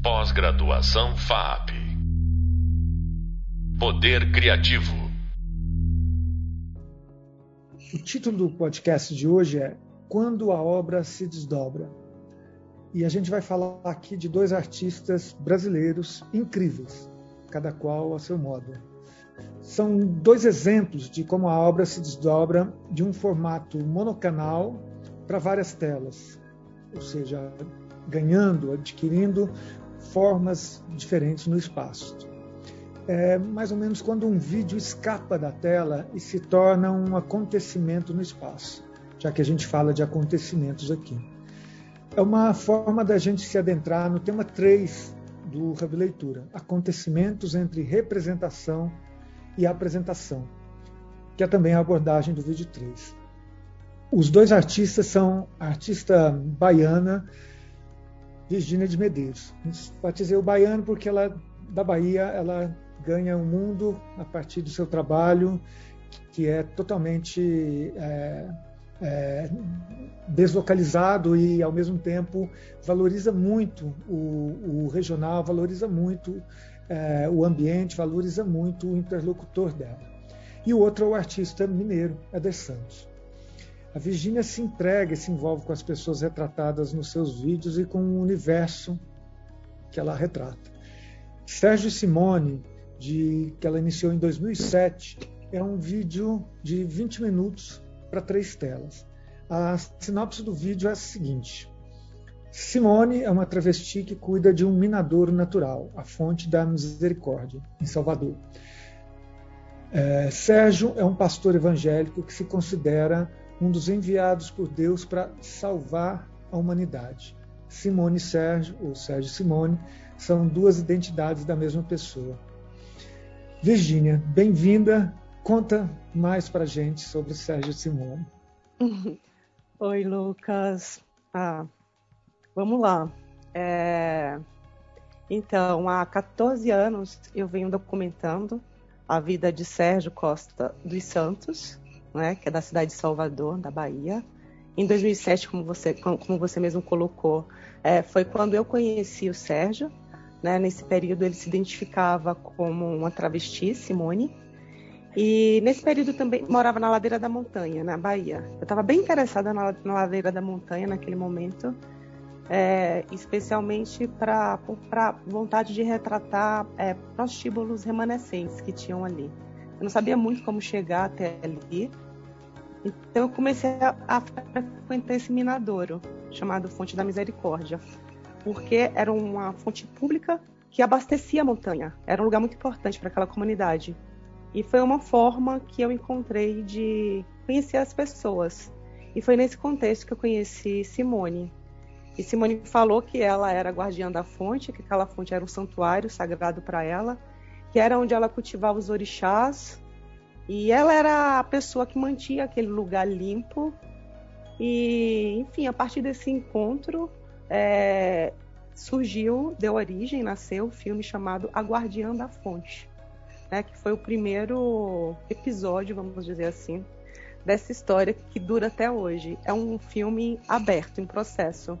Pós-graduação FAP. Poder Criativo. O título do podcast de hoje é Quando a Obra se Desdobra. E a gente vai falar aqui de dois artistas brasileiros incríveis, cada qual a seu modo. São dois exemplos de como a obra se desdobra de um formato monocanal para várias telas, ou seja, ganhando, adquirindo formas diferentes no espaço. É mais ou menos quando um vídeo escapa da tela e se torna um acontecimento no espaço, já que a gente fala de acontecimentos aqui. É uma forma da gente se adentrar no tema 3 do Reveleitura, acontecimentos entre representação e apresentação, que é também a abordagem do vídeo 3. Os dois artistas são a artista baiana Virgínia de Medeiros. Batizei o baiano porque ela da Bahia ela ganha o um mundo a partir do seu trabalho que é totalmente é, é, deslocalizado e ao mesmo tempo valoriza muito o, o regional, valoriza muito é, o ambiente, valoriza muito o interlocutor dela. E o outro é o artista mineiro, Eder Santos. A Virginia se entrega e se envolve com as pessoas retratadas nos seus vídeos e com o universo que ela retrata. Sérgio Simone, de, que ela iniciou em 2007, é um vídeo de 20 minutos para três telas. A sinopse do vídeo é a seguinte: Simone é uma travesti que cuida de um minadouro natural, a fonte da misericórdia, em Salvador. É, Sérgio é um pastor evangélico que se considera um dos enviados por Deus para salvar a humanidade. Simone e Sérgio, ou Sérgio e Simone, são duas identidades da mesma pessoa. Virgínia, bem-vinda. Conta mais para gente sobre Sérgio e Simone. Oi, Lucas. Ah, vamos lá. É... Então, há 14 anos eu venho documentando a vida de Sérgio Costa dos Santos, né, que é da cidade de Salvador, da Bahia. Em 2007, como você, como você mesmo colocou, é, foi quando eu conheci o Sérgio. Né, nesse período ele se identificava como uma travesti, Simone. E nesse período também morava na ladeira da montanha, na Bahia. Eu estava bem interessada na, na, ladeira da montanha naquele momento, é, especialmente para vontade de retratar é, prostíbulos remanescentes que tinham ali. Eu não sabia muito como chegar até ali. Então eu comecei a, frequentar esse minadouro, chamado Fonte da Misericórdia, porque era uma fonte pública que abastecia a montanha. Era um lugar muito importante para aquela comunidade. E foi uma forma que eu encontrei de conhecer as pessoas. E foi nesse contexto que eu conheci Simone. E Simone falou que ela era guardiã da fonte, que aquela fonte era um santuário sagrado para ela, que era onde ela cultivava os orixás. E ela era a pessoa que mantinha aquele lugar limpo. E, enfim, a partir desse encontro, é, surgiu, deu origem, nasceu o filme chamado A Guardiã da Fonte, né, que foi o primeiro episódio, vamos dizer assim, dessa história que dura até hoje. É um filme aberto, em processo.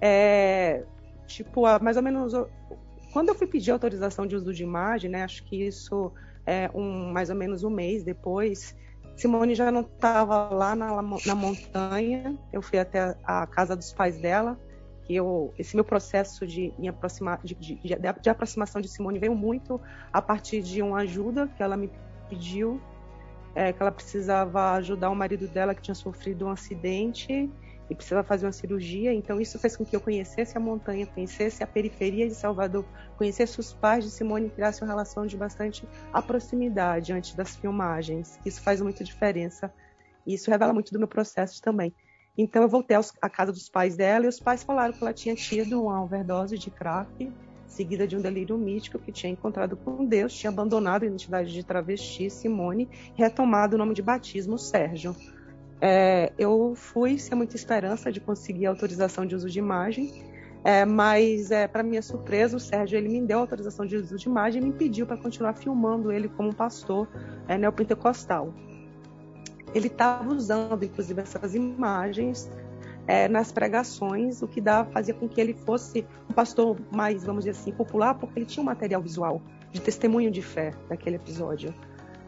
É, tipo, mais ou menos quando eu fui pedir autorização de uso de imagem, né, acho que isso é um, mais ou menos um mês depois, Simone já não estava lá na, na, montanha, eu fui até a, casa dos pais dela, que eu, esse meu processo de, me aproximar, de, de, de, de aproximação de Simone veio muito a partir de uma ajuda que ela me pediu, é, que ela precisava ajudar o marido dela que tinha sofrido um acidente e precisava fazer uma cirurgia. Então, isso fez com que eu conhecesse a montanha, conhecesse a periferia de Salvador, conhecesse os pais de Simone e criasse uma relação de bastante proximidade antes das filmagens. Isso faz muita diferença. Isso revela muito do meu processo também. Então, eu voltei à casa dos pais dela e os pais falaram que ela tinha tido uma overdose de crack, seguida de um delírio mítico que tinha encontrado com Deus, tinha abandonado a identidade de travesti, Simone, e retomado o nome de batismo, Sérgio. É, eu fui sem muita esperança de conseguir autorização de uso de imagem, é, mas é, para minha surpresa o Sérgio ele me deu autorização de uso de imagem e me pediu para continuar filmando ele como pastor é, neopentecostal. Ele estava usando inclusive essas imagens é, nas pregações, o que dá, fazia com que ele fosse um pastor mais, vamos dizer assim, popular, porque ele tinha um material visual de testemunho de fé daquele episódio.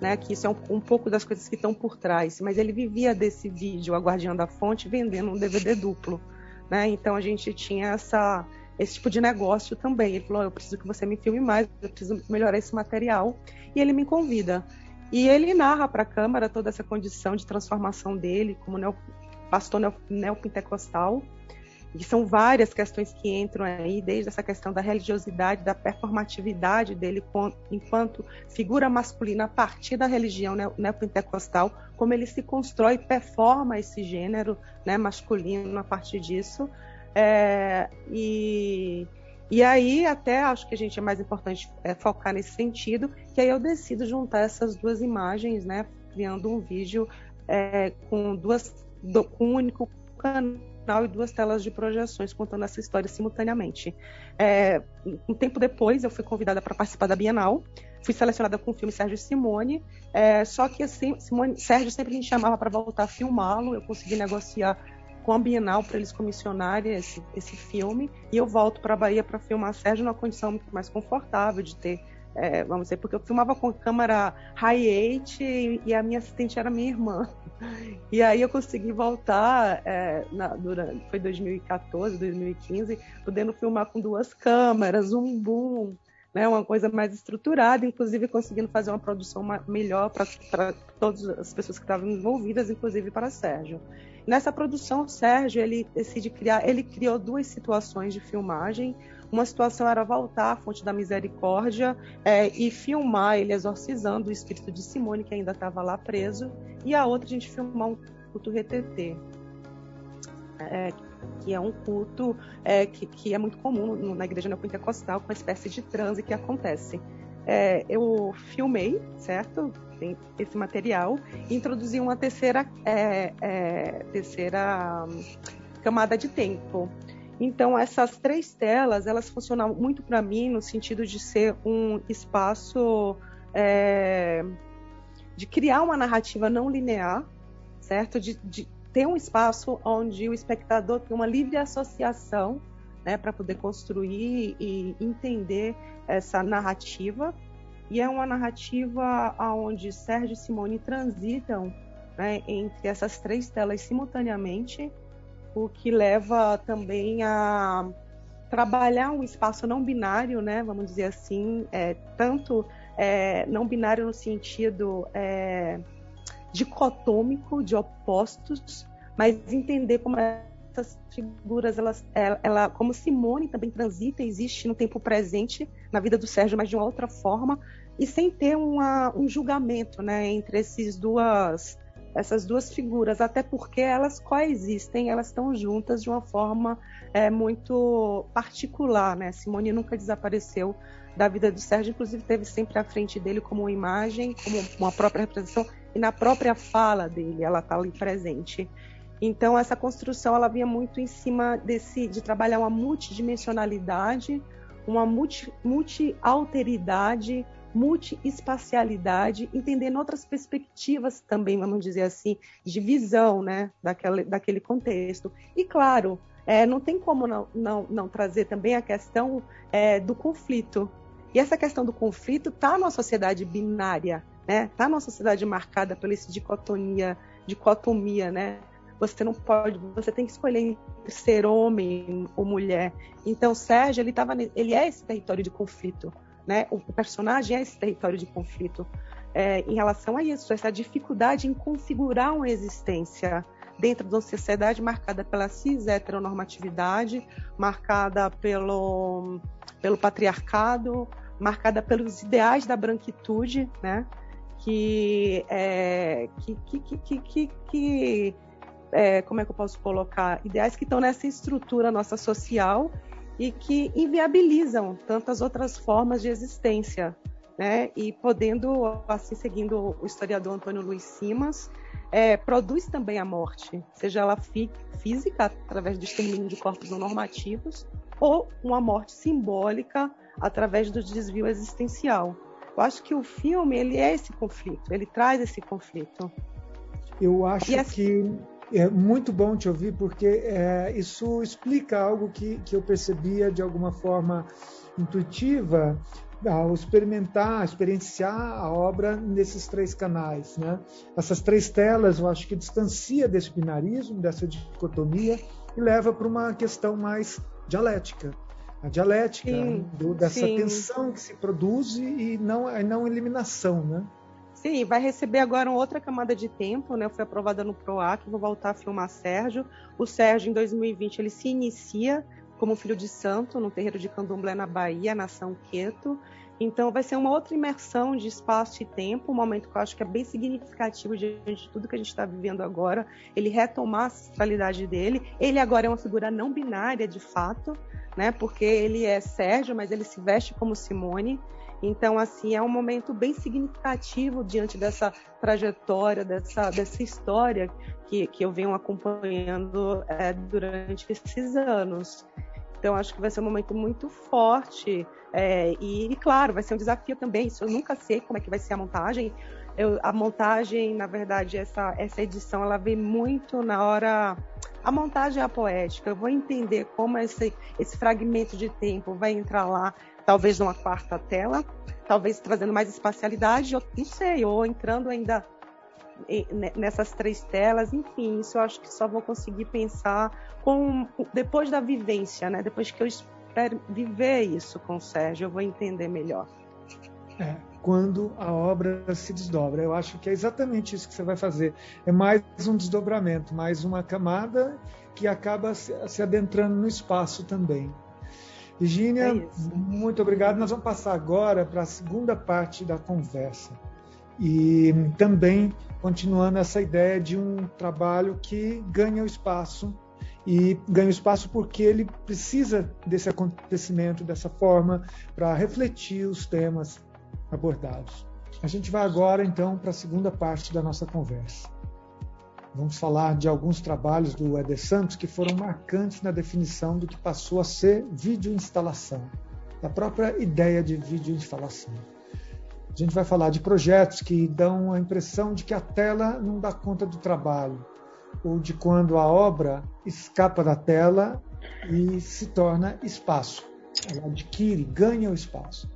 Né, que isso é um, um pouco das coisas que estão por trás, mas ele vivia desse vídeo, a Guardiã da Fonte, vendendo um DVD duplo. Né? Então a gente tinha essa, esse tipo de negócio também. Ele falou: Eu preciso que você me filme mais, eu preciso melhorar esse material. E ele me convida. E ele narra para a Câmara toda essa condição de transformação dele como neo, pastor neopentecostal. E são várias questões que entram aí, desde essa questão da religiosidade, da performatividade dele enquanto figura masculina a partir da religião neopentecostal, como ele se constrói, performa esse gênero né, masculino a partir disso. É, e, e aí, até acho que a gente é mais importante é, focar nesse sentido, que aí eu decido juntar essas duas imagens, né, criando um vídeo é, com duas do, com um único canal e duas telas de projeções contando essa história simultaneamente. É, um tempo depois, eu fui convidada para participar da Bienal. Fui selecionada com o filme Sérgio Simone. É, só que assim, Simone, Sérgio sempre me chamava para voltar a filmá-lo. Eu consegui negociar com a Bienal para eles comissionarem esse, esse filme. E eu volto para a Bahia para filmar Sérgio numa condição muito mais confortável de ter é, vamos dizer, porque eu filmava com câmera high-eight e, e, a minha assistente era minha irmã. E aí eu consegui voltar, é, na, durante, foi 2014, 2015, podendo filmar com duas câmeras, um boom, né, uma coisa mais estruturada, inclusive conseguindo fazer uma produção melhor para todas as pessoas que estavam envolvidas, inclusive para Sérgio. Nessa produção, Sérgio ele decide criar, ele criou duas situações de filmagem. Uma situação era voltar à fonte da misericórdia é, e filmar ele exorcizando o espírito de Simone, que ainda estava lá preso, e a outra a gente filmar um culto retetê. É, que é um culto é, que, que, é muito comum na igreja neopentecostal, com uma espécie de transe que acontece. É, eu filmei, certo? Tem esse material, introduzi uma terceira, é, é, terceira hum, camada de tempo. Então, essas três telas, elas funcionam muito para mim no sentido de ser um espaço é, de criar uma narrativa não linear, certo? De, de, ter um espaço onde o espectador tem uma livre associação né, para poder construir e entender essa narrativa. E é uma narrativa onde Sérgio e Simone transitam né, entre essas três telas simultaneamente, o que leva também a trabalhar um espaço não binário, né, vamos dizer assim, é, tanto é, não binário no sentido é, dicotômico de opostos, mas entender como essas figuras, elas, ela, ela, como Simone também transita, existe no tempo presente na vida do Sérgio, mas de uma outra forma, e sem ter uma, um julgamento né, entre esses duas, essas duas figuras, até porque elas coexistem, elas estão juntas de uma forma é, muito particular. Né? Simone nunca desapareceu da vida do Sérgio, inclusive teve sempre à frente dele como uma imagem, como uma própria representação, e na própria fala dele, ela está ali presente. Então essa construção ela vinha muito em cima desse de trabalhar uma multidimensionalidade, uma multi, multi-alteridade, multi-espacialidade, entendendo outras perspectivas também, vamos dizer assim, de visão né, daquele, daquele contexto. E claro, é, não tem como não, não, não, trazer também a questão é, do conflito, e essa questão do conflito está numa sociedade binária, né? Está numa sociedade marcada pela dicotomia, dicotomia, né? Você não pode, você tem que escolher entre ser homem ou mulher. Então, Sérgio, ele tava, ele é esse território de conflito, né? O personagem é esse território de conflito é, em relação a isso, essa dificuldade em configurar uma existência dentro de uma sociedade marcada pela cis heteronormatividade, marcada pelo, pelo patriarcado, marcada pelos ideais da branquitude, né? Que, é, que, que, que, que, que é, como é que eu posso colocar? Ideais que estão nessa estrutura nossa social e que inviabilizam tantas outras formas de existência, né? E podendo, assim, seguindo o historiador Antônio Luiz Simas, é, produz também a morte, seja ela física, através do extermínio de corpos não normativos, ou uma morte simbólica através do desvio existencial. Eu acho que o filme ele é esse conflito, ele traz esse conflito. Eu acho assim... que É muito bom te ouvir, porque é, isso explica algo que, que eu percebia de alguma forma intuitiva ao experimentar, experienciar a obra nesses três canais. Né? Essas três telas, eu acho que distancia desse binarismo, dessa dicotomia, e leva para uma questão mais dialética. A dialética sim, do, dessa sim. tensão que se produz e não, não eliminação. Né? Sim, vai receber agora outra camada de tempo, né? Foi aprovada no PROAC, vou voltar a filmar Sérgio. O Sérgio, em 2020, ele se inicia como filho de santo no terreiro de Candomblé na Bahia, na São Queto. Então vai ser uma outra imersão de espaço e tempo, um momento que eu acho que é bem significativo diante de tudo que a gente está vivendo agora. Ele retomar a ancestralidade dele. Ele agora é uma figura não binária, de fato, né? Porque ele é Sérgio, mas ele se veste como Simone. Então, assim, é um momento bem significativo diante dessa trajetória, dessa, dessa história que, que eu venho acompanhando é, durante esses anos. Então, acho que vai ser um momento muito forte. É, e, claro, vai ser um desafio também. Isso eu nunca sei como é que vai ser a montagem. Eu, a montagem, na verdade, essa, essa edição, ela vem muito na hora. A montagem é a poética. Eu vou entender como esse, esse fragmento de tempo vai entrar lá talvez numa quarta tela, talvez trazendo mais espacialidade, ou não sei, ou entrando ainda nessas três telas, enfim, isso eu acho que só vou conseguir pensar com depois da vivência, né? Depois que eu viver isso com o Sérgio, eu vou entender melhor. É, quando a obra se desdobra, eu acho que é exatamente isso que você vai fazer. É mais um desdobramento, mais uma camada que acaba se adentrando no espaço também. Virginia, é muito obrigado. Nós vamos passar agora para a segunda parte da conversa. E também continuando essa ideia de um trabalho que ganha o espaço e ganha o espaço porque ele precisa desse acontecimento dessa forma para refletir os temas abordados. A gente vai agora então para a segunda parte da nossa conversa. Vamos falar de alguns trabalhos do Eder Santos que foram marcantes na definição do que passou a ser videoinstalação, da própria ideia de videoinstalação. A gente vai falar de projetos que dão a impressão de que a tela não dá conta do trabalho, ou de quando a obra escapa da tela e se torna espaço. Ela adquire, ganha o espaço.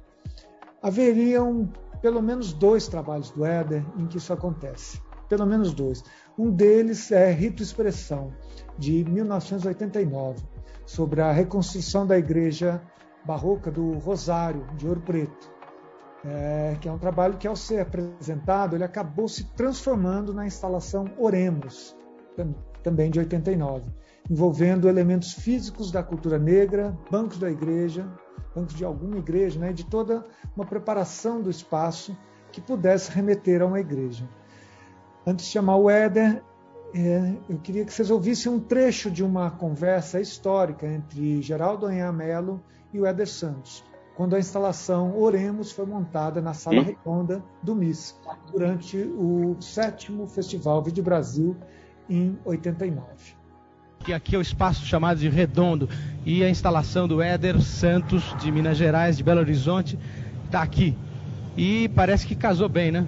Haveriam pelo menos dois trabalhos do Éder em que isso acontece. Pelo menos dois. Um deles é Rito Expressão, de 1989, sobre a reconstrução da igreja barroca do Rosário, de Ouro Preto. É, que é um trabalho que, ao ser apresentado, ele acabou se transformando na instalação Oremos, também de 89, envolvendo elementos físicos da cultura negra, bancos da igreja, bancos de alguma igreja, né, de toda uma preparação do espaço que pudesse remeter a uma igreja. Antes de chamar o Éder, é, eu queria que vocês ouvissem um trecho de uma conversa histórica entre Geraldo Anhamelo e o Éder Santos, quando a instalação Oremos foi montada na Sala Redonda do MIS, durante o sétimo Festival Vídeo Brasil, em 89. Que aqui é o espaço chamado de Redondo e a instalação do Éder Santos, de Minas Gerais, de Belo Horizonte, está aqui. E parece que casou bem, né?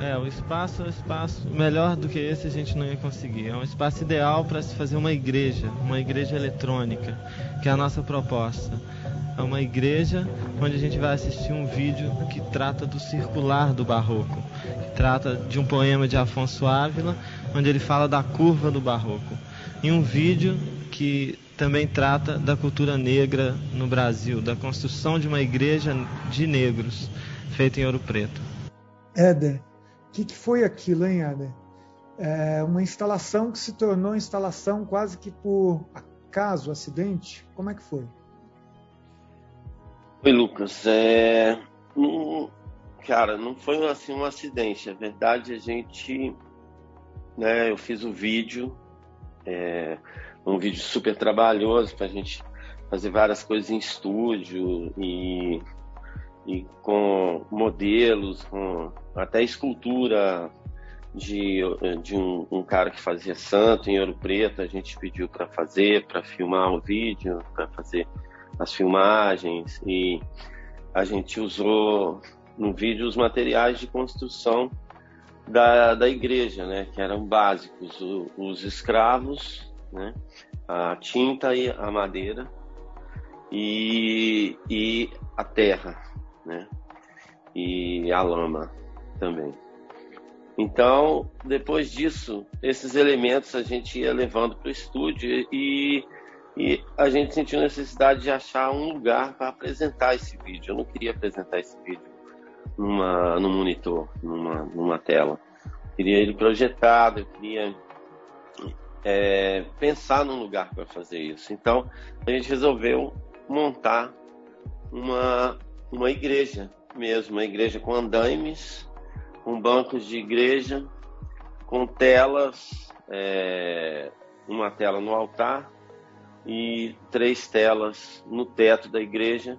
É, o espaço é um espaço melhor do que esse a gente não ia conseguir. É um espaço ideal para se fazer uma igreja, uma igreja eletrônica, que é a nossa proposta. É uma igreja onde a gente vai assistir um vídeo que trata do circular do barroco, que trata de um poema de Afonso Ávila, onde ele fala da curva do barroco. E um vídeo que também trata da cultura negra no Brasil, da construção de uma igreja de negros, feita em Ouro Preto. Éder, que, que foi aquilo, hein, Ada? É uma instalação que se tornou instalação quase que por acaso, acidente? Como é que foi? Oi, Lucas. É... Cara, não foi assim um acidente. Na verdade, a gente. Né, eu fiz um vídeo, é... um vídeo super trabalhoso para a gente fazer várias coisas em estúdio e e com modelos, com até escultura de, de um, um, cara que fazia santo em ouro preto, a gente pediu para fazer, para filmar o vídeo, para fazer as filmagens. E a gente usou no vídeo os materiais de construção da, da igreja, né? Que eram básicos, o, os escravos, né? A tinta e a madeira e, e a terra, né? E a lama também. Então, depois disso, esses elementos a gente ia levando para o estúdio e, e a gente sentiu necessidade de achar um lugar para apresentar esse vídeo. Eu não queria apresentar esse vídeo numa, num monitor, numa, numa tela. Eu queria ele projetado, eu queria é, pensar num lugar para fazer isso. Então, a gente resolveu montar uma, uma igreja mesmo, uma igreja com andaimes, com bancos de igreja, com telas, é, uma tela no altar e três telas no teto da igreja,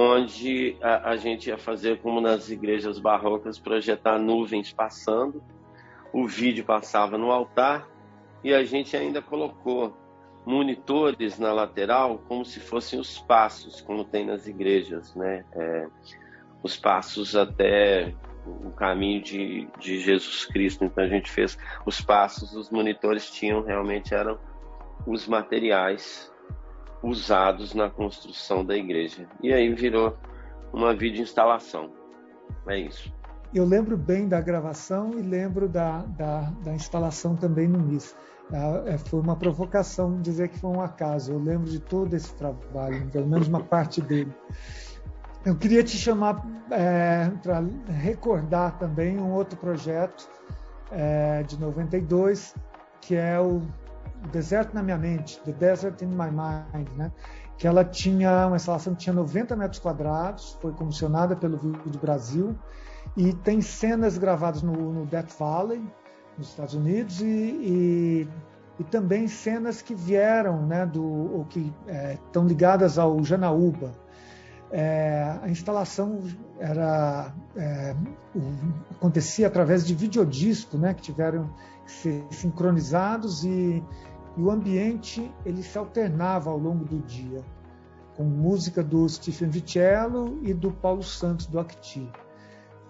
onde a, a gente ia fazer como nas igrejas barrocas, projetar nuvens passando, o vídeo passava no altar e a gente ainda colocou monitores na lateral como se fossem os passos, como tem nas igrejas, né? É, os passos até o caminho de, de Jesus Cristo. Então a gente fez os passos, os monitores tinham realmente eram os materiais usados na construção da igreja. E aí virou uma vídeo instalação. É isso. Eu lembro bem da gravação e lembro da, da, da instalação também no MIS. É, foi uma provocação dizer que foi um acaso. Eu lembro de todo esse trabalho, pelo menos uma parte dele. Eu queria te chamar é, para recordar também um outro projeto é, de 92, que é o Deserto na Minha Mente, The Desert in My Mind, né? que ela tinha uma instalação que tinha 90 metros quadrados, foi comissionada pelo Vídeo Brasil, e tem cenas gravadas no, no Death Valley, nos Estados Unidos, e, e, e também cenas que vieram, né, do, ou que é, estão ligadas ao Janaúba, é, a instalação era é, acontecia através de videodisco, né, que tiveram que ser sincronizados e, e, o ambiente ele se alternava ao longo do dia, com música do Stephen Vicello e do Paulo Santos do Acti.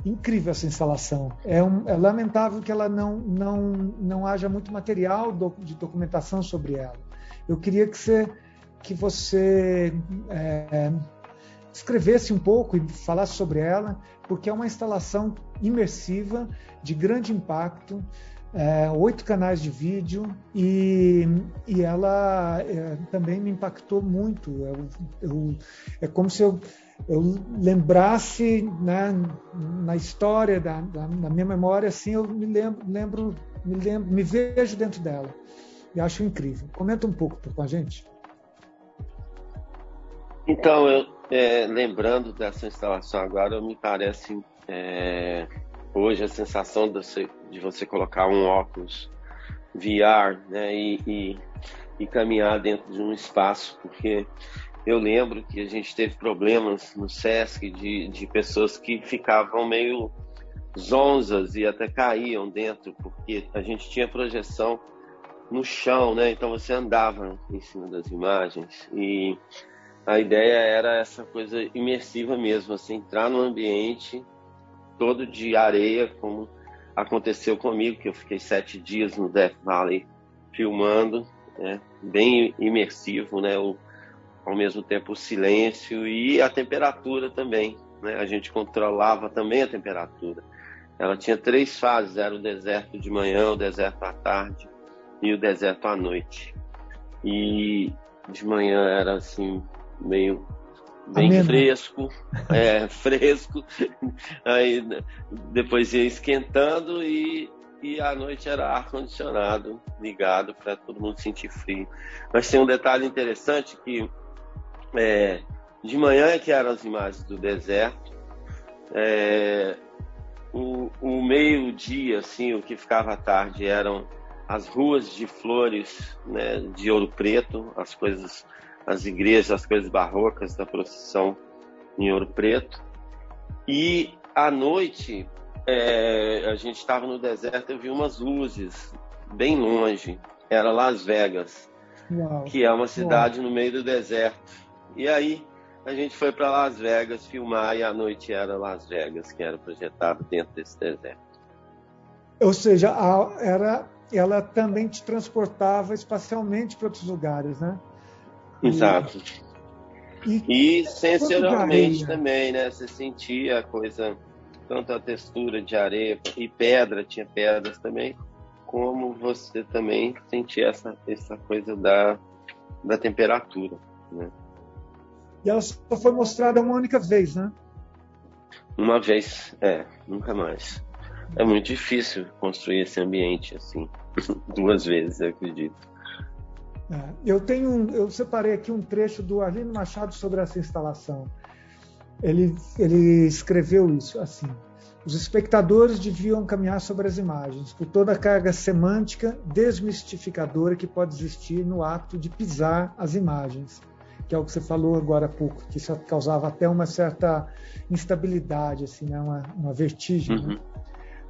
Incrível essa instalação. É, um, é lamentável que ela não, não, não haja muito material do, de documentação sobre ela. Eu queria que você, que você é, escrevesse um pouco e falasse sobre ela, porque é uma instalação imersiva, de grande impacto, é, oito canais de vídeo e, e ela é, também me impactou muito. Eu, eu, é como se eu, eu lembrasse né, na história, da, da, na minha memória, assim, eu me lembro, lembro, me lembro, me vejo dentro dela. E acho incrível. Comenta um pouco com a gente. Então, eu, é, lembrando dessa instalação agora, me parece é, hoje a sensação de você, de você, colocar um óculos VR né, e, e, e, caminhar dentro de um espaço, porque eu lembro que a gente teve problemas no SESC de, de pessoas que ficavam meio zonzas e até caíam dentro, porque a gente tinha projeção no chão, né? Então você andava em cima das imagens e a ideia era essa coisa imersiva mesmo, assim, entrar no ambiente todo de areia, como aconteceu comigo, que eu fiquei sete dias no Death Valley filmando, né? bem imersivo, né? O, ao mesmo tempo o silêncio e a temperatura também, né? A gente controlava também a temperatura. Ela tinha três fases, era o deserto de manhã, o deserto à tarde e o deserto à noite. E de manhã era assim meio bem Amém. fresco, é, fresco. Aí depois ia esquentando e, e à noite era ar condicionado ligado para todo mundo sentir frio. Mas tem um detalhe interessante que é, de manhã é que eram as imagens do deserto, é, o, o meio dia assim, o que ficava à tarde eram as ruas de flores, né, de ouro preto, as coisas as igrejas, as coisas barrocas da procissão em Ouro Preto. E à noite, é, a gente estava no deserto, eu vi umas luzes bem longe. Era Las Vegas, Uau. que é uma cidade Uau. no meio do deserto. E aí a gente foi para Las Vegas filmar e à noite era Las Vegas, que era projetado dentro desse deserto. Ou seja, a, era, ela também te transportava espacialmente para outros lugares, né? Exato. E, e sensorialmente também, né? Você sentia a coisa, tanto a textura de areia e pedra, tinha pedras também, como você também sentia essa, essa coisa da, da temperatura, né? E ela só foi mostrada uma única vez, né? Uma vez, é, nunca mais. É muito difícil construir esse ambiente assim, duas vezes, eu acredito. É, eu tenho, eu separei aqui um trecho do Arlindo Machado sobre essa instalação. Ele, ele escreveu isso assim: os espectadores deviam caminhar sobre as imagens, por toda a carga semântica desmistificadora que pode existir no ato de pisar as imagens que é o que você falou agora há pouco, que isso causava até uma certa instabilidade, assim, né? uma, uma vertigem. Né? Uhum. Né?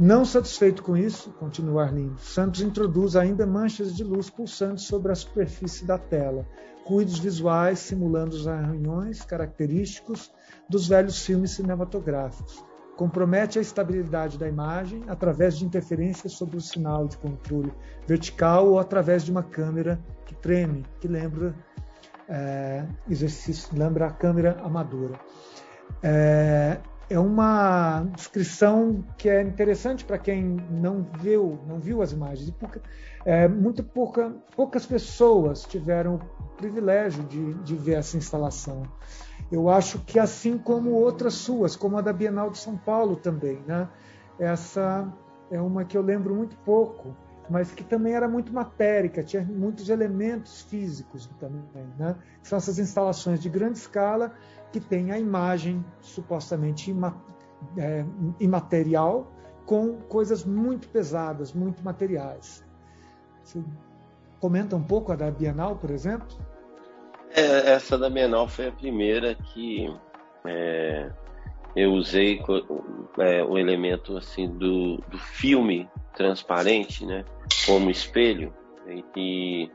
Não satisfeito com isso, continua Arlindo, Santos introduz ainda manchas de luz pulsantes sobre a superfície da tela, ruídos visuais simulando os arranhões característicos dos velhos filmes cinematográficos. Compromete a estabilidade da imagem através de interferências sobre o sinal de controle vertical ou através de uma câmera que treme, que lembra é, exercício, lembra a câmera amadora. É, é uma descrição que é interessante para quem não viu, não viu as imagens. é, muito pouca, poucas pessoas tiveram o privilégio de, de ver essa instalação. Eu acho que assim como outras suas, como a da Bienal de São Paulo também, né? Essa é uma que eu lembro muito pouco mas que também era muito matérica, tinha muitos elementos físicos também. Né? São essas instalações de grande escala que têm a imagem supostamente é, imaterial com coisas muito pesadas, muito materiais. Você comenta um pouco a da Bienal, por exemplo? É, essa da Bienal foi a primeira que é, eu usei é, o elemento assim do, do filme transparente, né, como espelho e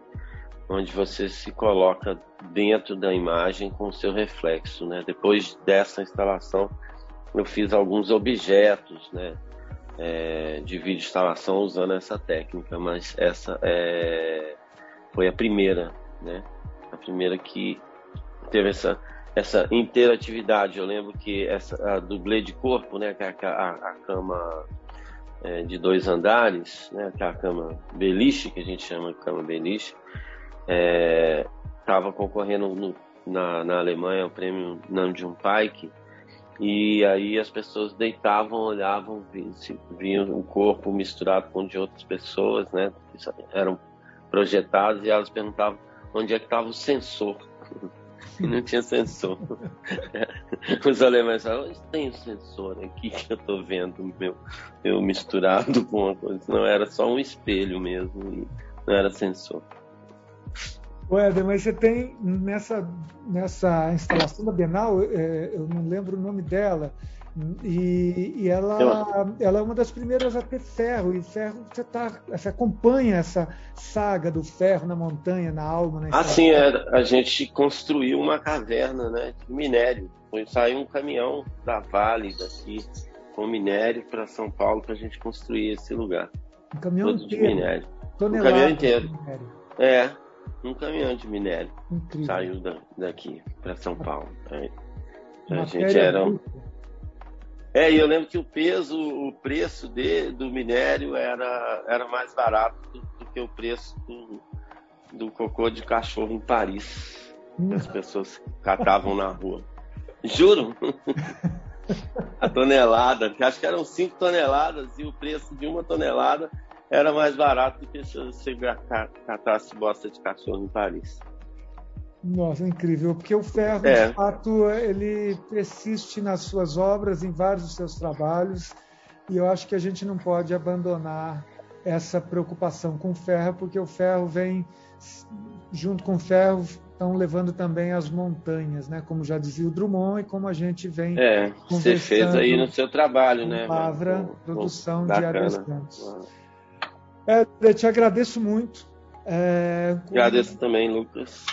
onde você se coloca dentro da imagem com o seu reflexo, né. Depois dessa instalação, eu fiz alguns objetos, né, é, de vídeo instalação usando essa técnica, mas essa é, foi a primeira, né, a primeira que teve essa essa interatividade. Eu lembro que essa a dublê de corpo, né, é a, a, a cama é, de dois andares, né, que é a cama beliche, que a gente chama de cama beliche, estava é, concorrendo no, na, na Alemanha ao prêmio Namjoon Pike, e aí as pessoas deitavam, olhavam, viam o corpo misturado com o de outras pessoas, né, que eram projetados, e elas perguntavam onde é que estava o sensor e não tinha sensor. Os alemães falaram, tem um sensor aqui que eu estou vendo meu, meu misturado com uma coisa. Não, era só um espelho mesmo, não era sensor. Ué, mas você tem nessa, nessa instalação da Bienal, é, eu não lembro o nome dela, e, e ela, ela é uma das primeiras a ter ferro, e ferro você, tá, você acompanha essa saga do ferro na montanha, na alma. Na assim, é, a gente construiu uma caverna né, de minério. Foi sair um caminhão da Vale daqui com minério para São Paulo para a gente construir esse lugar. Um caminhão Todo inteiro. de minério. Um caminhão inteiro. É, um caminhão de minério Incrível. saiu da, daqui para São Paulo. É, a gente era. Um, é, e eu lembro que o peso, o preço de, do minério era, era mais barato do, do que o preço do, do, cocô de cachorro em Paris. Que as pessoas catavam na rua. Juro! A tonelada, que acho que eram 5 toneladas e o preço de uma tonelada era mais barato do que se você catasse bosta de cachorro em Paris. Nossa, incrível, porque o ferro, é. de fato, ele persiste nas suas obras, em vários dos seus trabalhos, e eu acho que a gente não pode abandonar essa preocupação com o ferro, porque o ferro vem, junto com o ferro, estão levando também as montanhas, né? Como já dizia o Drummond e como a gente vem É, você fez aí no seu trabalho, né? Palavra, produção de Santos. É, eu te agradeço muito. É, Agradeço também, Lucas.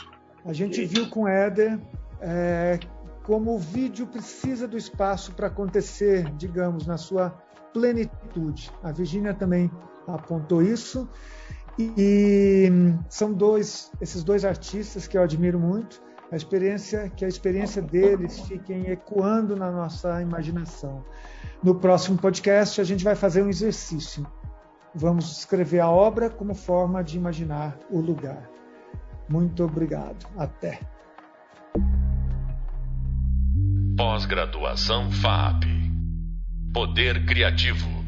A gente viu com o Éder é, como o vídeo precisa do espaço para acontecer, digamos, na sua plenitude. A Virginia também apontou isso. E, são dois, esses dois artistas que eu admiro muito. A experiência, que a experiência deles fiquem ecoando na nossa imaginação. No próximo podcast a gente vai fazer um exercício. Vamos escrever a obra como forma de imaginar o lugar. Muito obrigado. Até. Pós-graduação FAP. Poder Criativo.